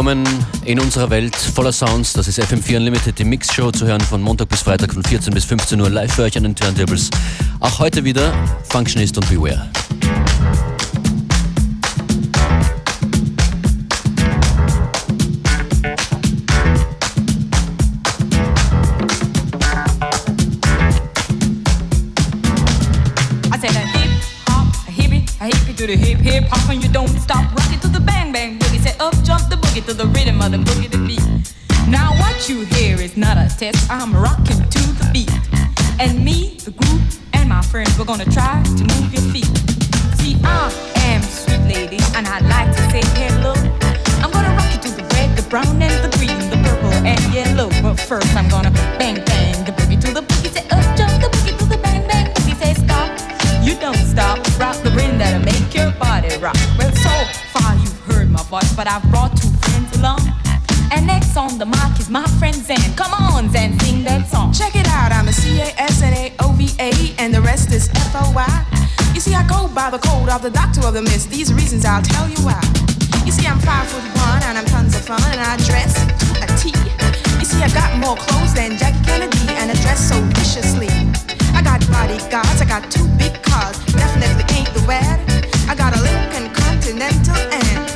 Willkommen in unserer Welt voller Sounds. Das ist FM4 Unlimited, die Mix-Show zu hören von Montag bis Freitag von 14 bis 15 Uhr live für euch an den Turntables. Auch heute wieder Functionist und Beware. hip hop and you don't stop boogie to the rhythm of the boogie the beat. Now what you hear is not a test. I'm rocking to the beat, and me, the group, and my friends we're gonna try to move your feet. See, I am sweet lady, and I'd like to say hello. I'm gonna rock you to the red, the brown, and the green, the purple and yellow. But first I'm gonna bang bang the boogie to the boogie. Say up jump the boogie to the bang bang boogie. Say stop, you don't stop. Rock the rhythm that'll make your body rock. Well, so far you've heard my voice, but I've brought. And next on the mic is my friend Zan. Come on, Zan, sing that song. Check it out, I'm a C-A-S-N-A-O-V-A, and the rest is F-O-Y. You see, I go by the code of the doctor of the mist. These reasons I'll tell you why. You see, I'm five foot one, and I'm tons of fun, and I dress a T. You see, I got more clothes than Jackie Kennedy, and I dress so viciously. I got bodyguards, I got two big cars, definitely ain't the wad. I got a Lincoln Continental and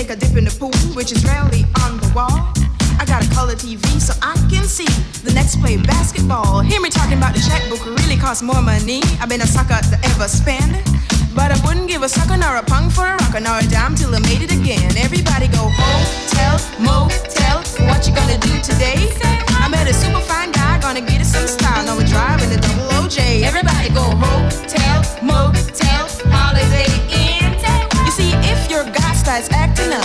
take a dip in the pool, which is rarely on the wall. I got a color TV so I can see the next play basketball. Hear me talking about the checkbook really costs more money. I've been a sucker to ever spend. But I wouldn't give a sucker nor a punk for a rocker nor a dime till I made it again. Everybody go hotel, motel. What you gonna do today? I met a super fine guy, gonna get us some style. Now we're driving the double OJ. Everybody go hotel, motel, acting up,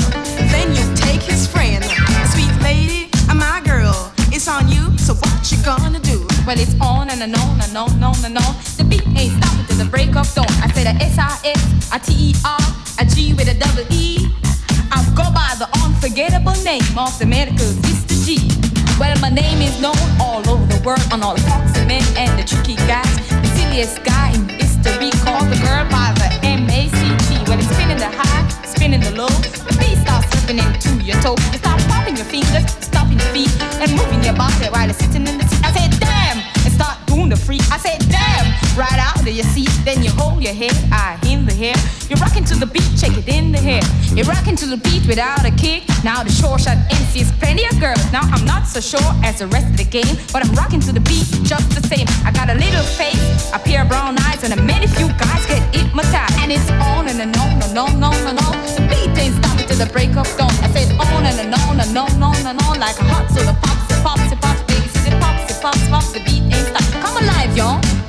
then you take his friend. Sweet lady, I'm my girl. It's on you, so what you gonna do? Well, it's on and, and on and on and on and on. The beat ain't stopping till the break of dawn. I said a S-I-S, a T-E-R, a G with a double E. I go by the unforgettable name of the medical Mr. G. Well, my name is known all over the world on all the foxy men and the tricky guys. The silliest guy in history called the girl by the M-A-C-T. Well, it's spinning the high, spinning the low. The beat starts slipping into your toe. You start popping your fingers, stomping your feet, and moving your body while you're sitting in the seat. I said, doing the freak. I said, damn, right out of your seat. Then you hold your head, I in the hair. You're rocking to the beat, shake it in the hair. You're rocking to the beat without a kick. Now the short shot MC's plenty of girls. Now I'm not so sure as the rest of the game, but I'm rocking to the beat just the same. I got a little face, a pair of brown eyes, and a many few guys get hypnotized. And it's on and, on and on and on and on. The beat ain't stopping till the break of dawn. I said on and, on and on and on and on like a hot soda pops, it pops, it pops, baby, it pops, it pops, pops. The beat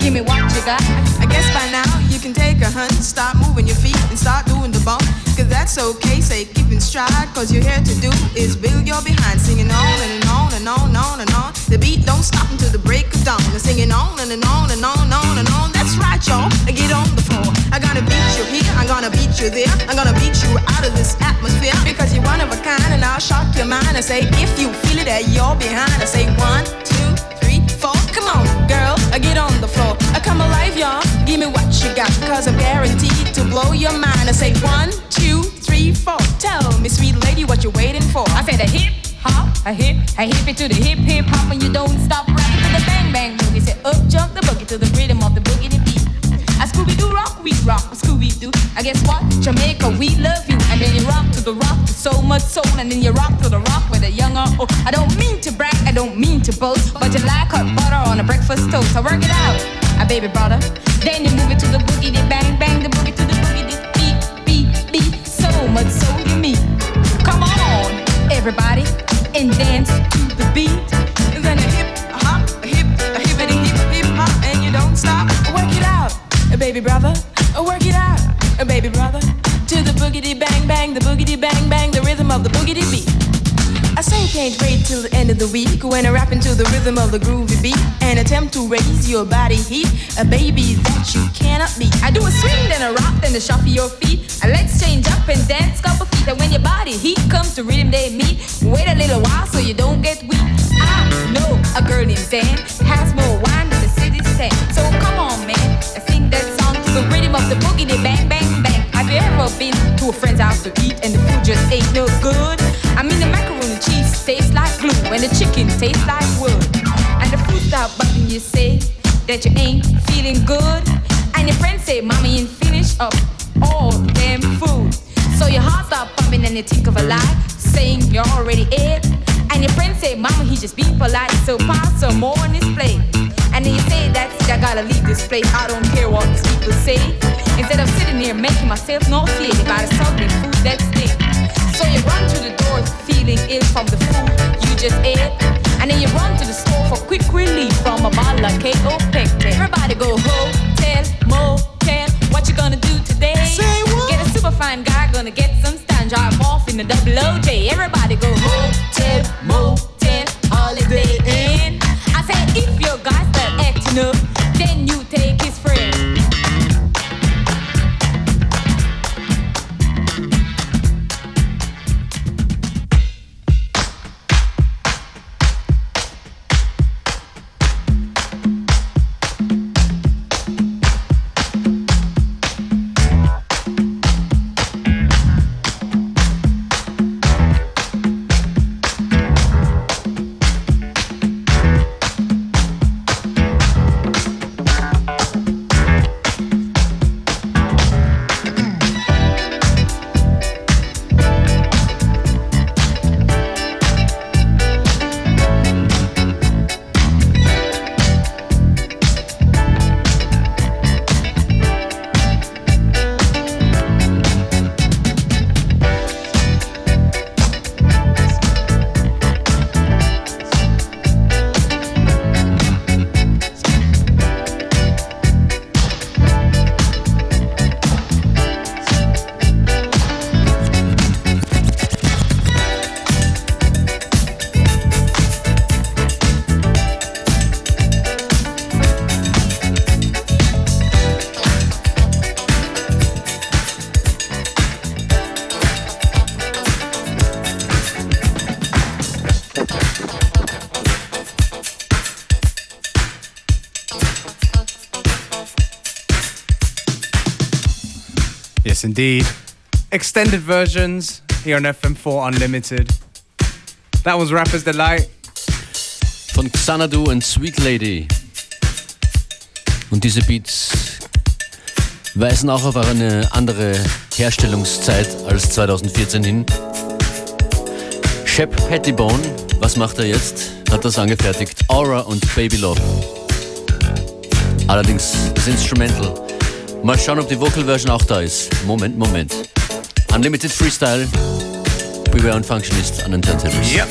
Give me what you got. I guess by now you can take a hunt, start moving your feet and start doing the bump. Cause that's okay, say keep in stride. Cause you're here to do is build your behind, singing on and, and on and on and on and on. The beat don't stop until the break of dawn. And singing on and, and on and on and on and on. That's right, y'all. I Get on the floor. I'm gonna beat you here, I'm gonna beat you there. I'm gonna beat you out of this atmosphere. Because you're one of a kind and I'll shock your mind and say, if you feel it that you're behind, I say one, two, three, four. Come on, girl, I get on the floor. I come alive, y'all. Give me what you got, cause I'm guaranteed to blow your mind. I say one, two, three, four. Tell me, sweet lady, what you waiting for? I say the hip hop, a hip, a hip it to the hip hip hop, and you don't stop rapping to the bang bang boogie. Say up jump the boogie to the rhythm of the boogie Scooby Doo rock, we rock, a Scooby Doo. I guess what? Jamaica, we love you, and then you rock to the rock with so much soul, and then you rock to the rock with a young or old. I don't mean to brag, I don't mean to boast, but you like hot butter on a breakfast toast. So work it out, a baby brother. Then you move it to the boogie, the bang bang, the boogie to the boogie, the beat beat beat. So much soul you mean. Come on, everybody, and dance to the beat. Baby brother. Work it out, baby brother. To the boogity bang bang, the boogity bang bang, the rhythm of the boogity beat. I say can't wait till the end of the week when I rap into the rhythm of the groovy beat and attempt to raise your body heat, a baby that you cannot beat. I do a swing, then a rock, then a shuffle your feet. And let's change up and dance couple feet. And when your body heat comes to rhythm they meet, wait a little while so you don't get weak. I know a girl named Dan has more wine than the city's stand. So come on, man, to the boogie, the bang, bang, bang. Have you ever been to a friend's house to eat and the food just ain't no good. I mean the macaroni cheese tastes like glue and the chicken tastes like wood. And the food start bugging you say that you ain't feeling good. And your friends say, Mommy ain't finished up all damn food. So your heart start pumping and you think of a lie, saying you're already ate. And your friends say, Mama, he just being polite, so pass some more on his plate. And then you say, that's it, I gotta leave this place. I don't care what these people say. Instead of sitting here making myself nauseated by the soggy food that stinks. So you run to the door feeling ill from the food you just ate. And then you run to the store for quick relief from a bottle of KO Pectin. Everybody go hotel, motel. What you gonna do today? Say what? Get a super fine guy, gonna get some stand, drive off in the double OJ. Everybody go hotel, motel, holiday inn. If your guy start acting up, then you take his indeed. Extended versions here on FM4 Unlimited. That was Rapper's Delight. Von Xanadu und Sweet Lady. Und diese Beats weisen auch auf eine andere Herstellungszeit als 2014 hin. Shep Pettibone, was macht er jetzt? Hat das angefertigt. Aura und Baby Love. Allerdings das Instrumental. Mal schauen, ob die Vocal Version auch da ist. Moment, Moment. Unlimited Freestyle. Beware und Functionist an den Turntables. Ja.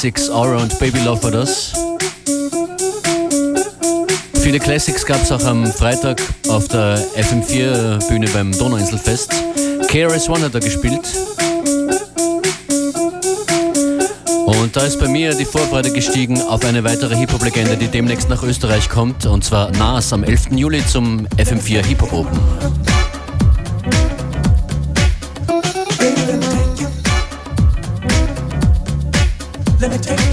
Classics Aura und Baby Love war das. Viele Classics gab es auch am Freitag auf der FM4 Bühne beim Donauinselfest. KRS-One hat da gespielt. Und da ist bei mir die Vorfreude gestiegen auf eine weitere Hip-Hop-Legende, die demnächst nach Österreich kommt. Und zwar Nas am 11. Juli zum FM4 Hip-Hop Open. Let me take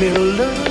Me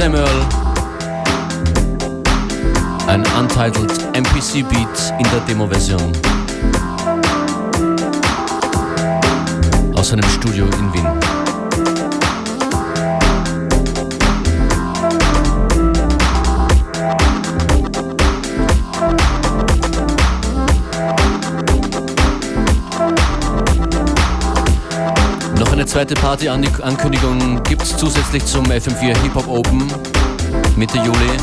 Samuel. Ein Untitled MPC Beat in der Demo-Version. Aus zweite Party-Ankündigung gibt es zusätzlich zum FM4 Hip Hop Open Mitte Juli.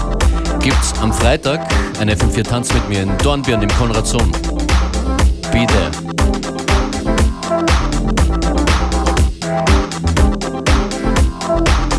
Gibt es am Freitag ein FM4 Tanz mit mir in Dornbirn im Konrad Sohn. Be there. Limited.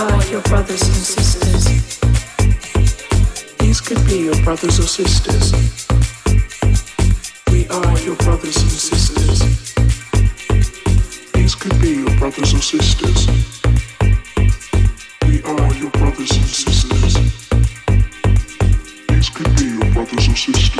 are your brothers and sisters. These could be your brothers or sisters. We are your brothers and sisters. These could be your brothers or sisters. We are your brothers and sisters. These could be your brothers or sisters.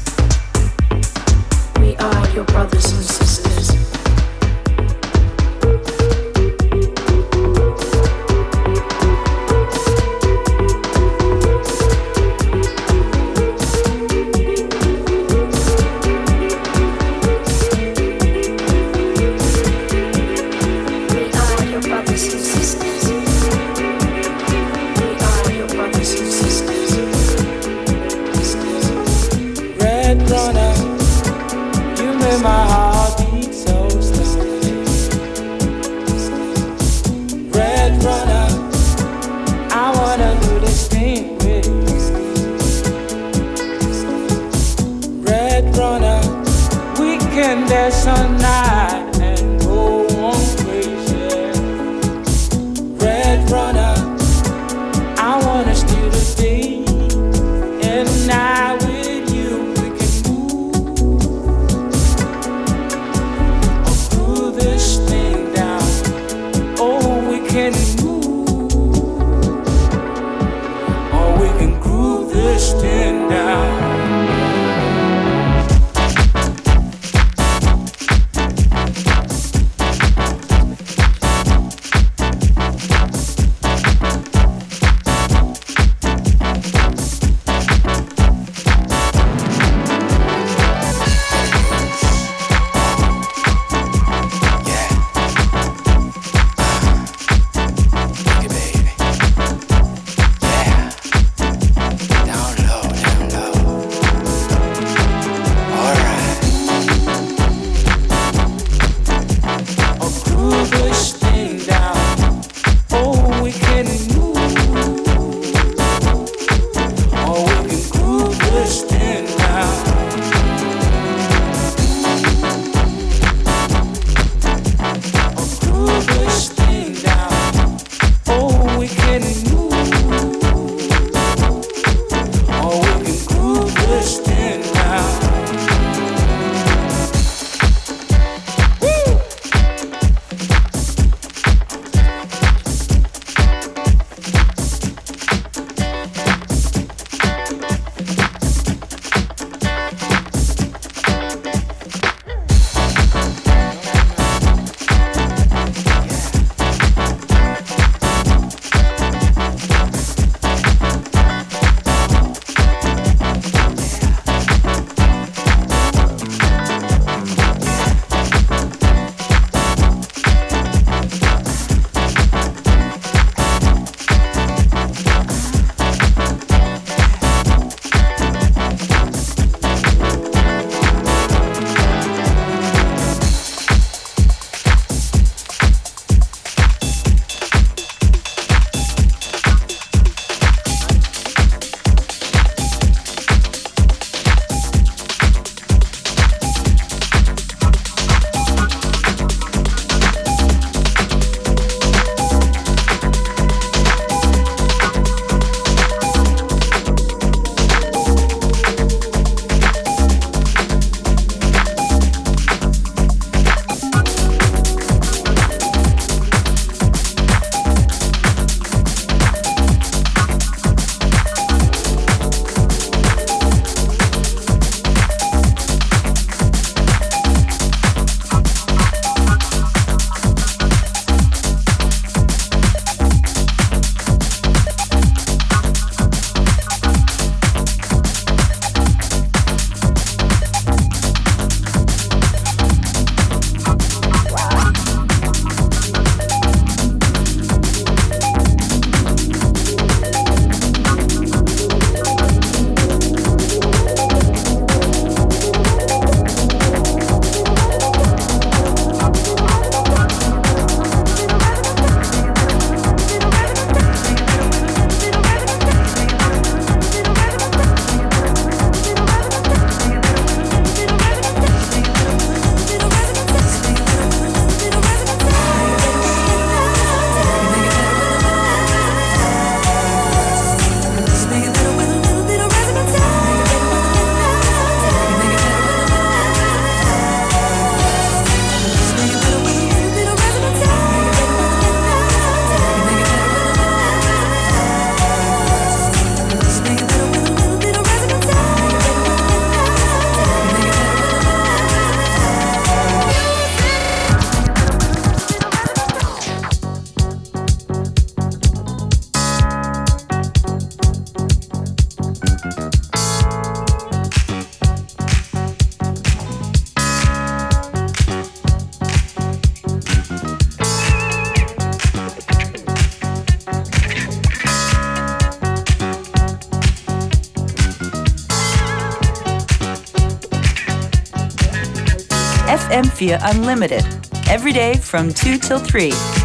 FM4 Unlimited, every day from 2 till 3.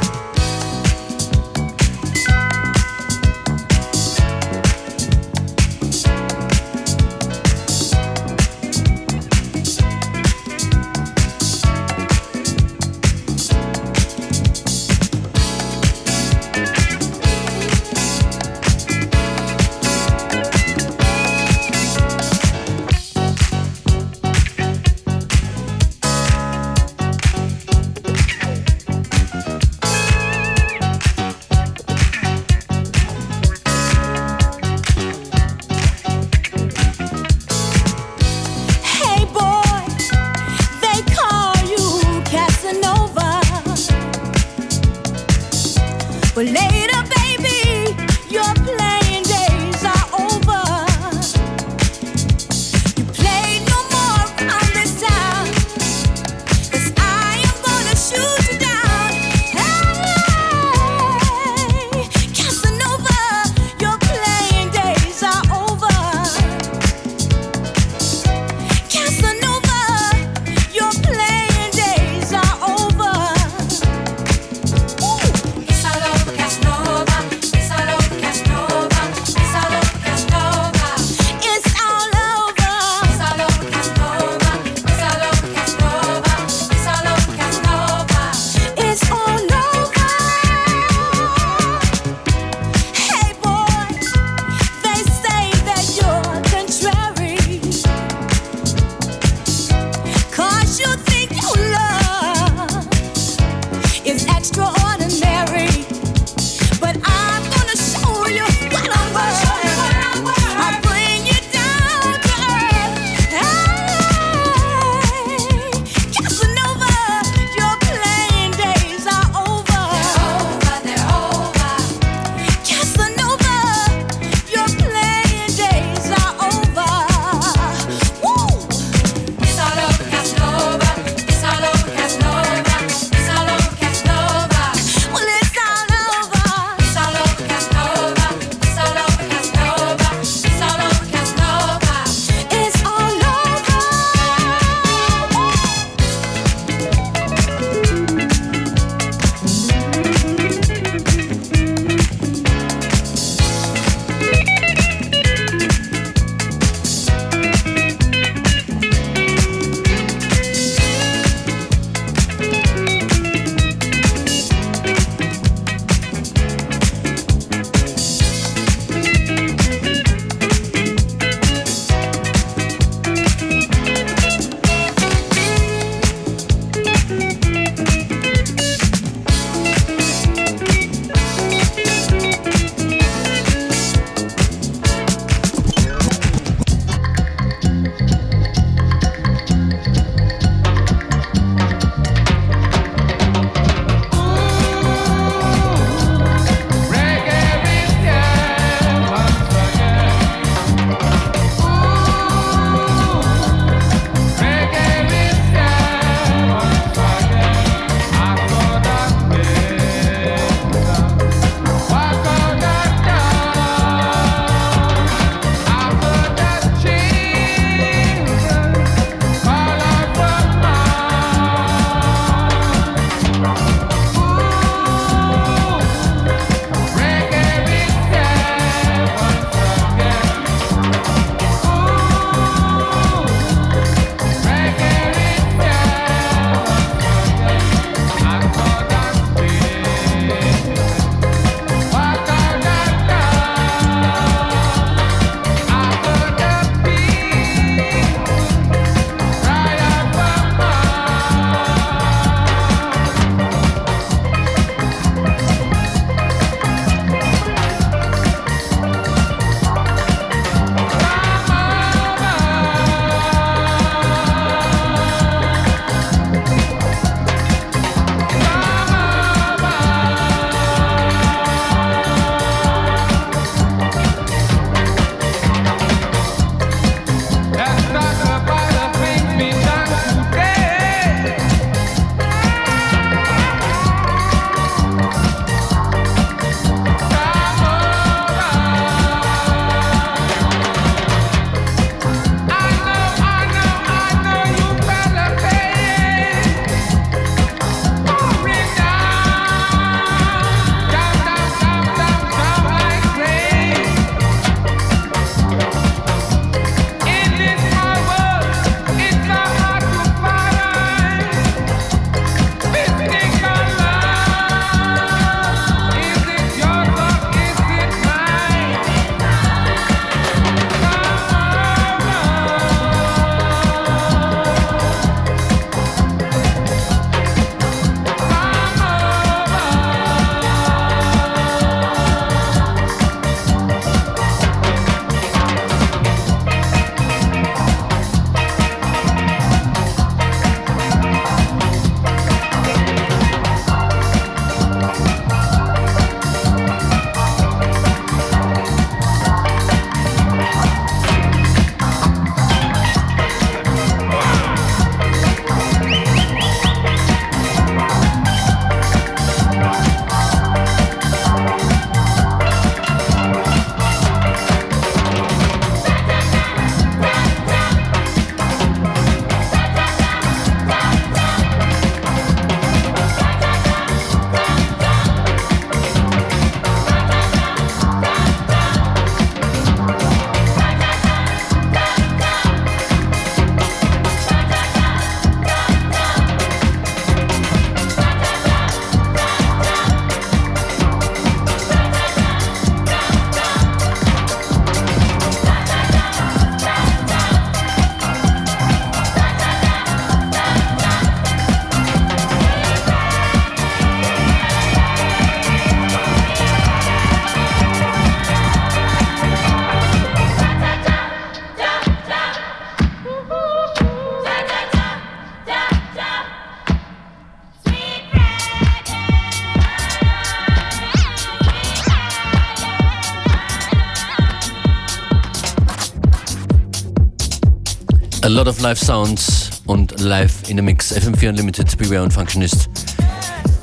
lot of live sounds und live in a mix. FM4 Unlimited, Beware und Functionist.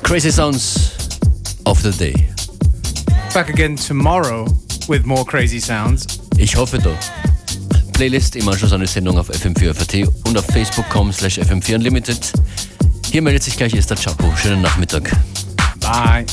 Crazy sounds of the day. Back again tomorrow with more crazy sounds. Ich hoffe doch. Playlist im Anschluss an die Sendung auf FM4 und auf Facebook.com slash FM4 Unlimited. Hier meldet sich gleich Esther Chapo. Schönen Nachmittag. Bye.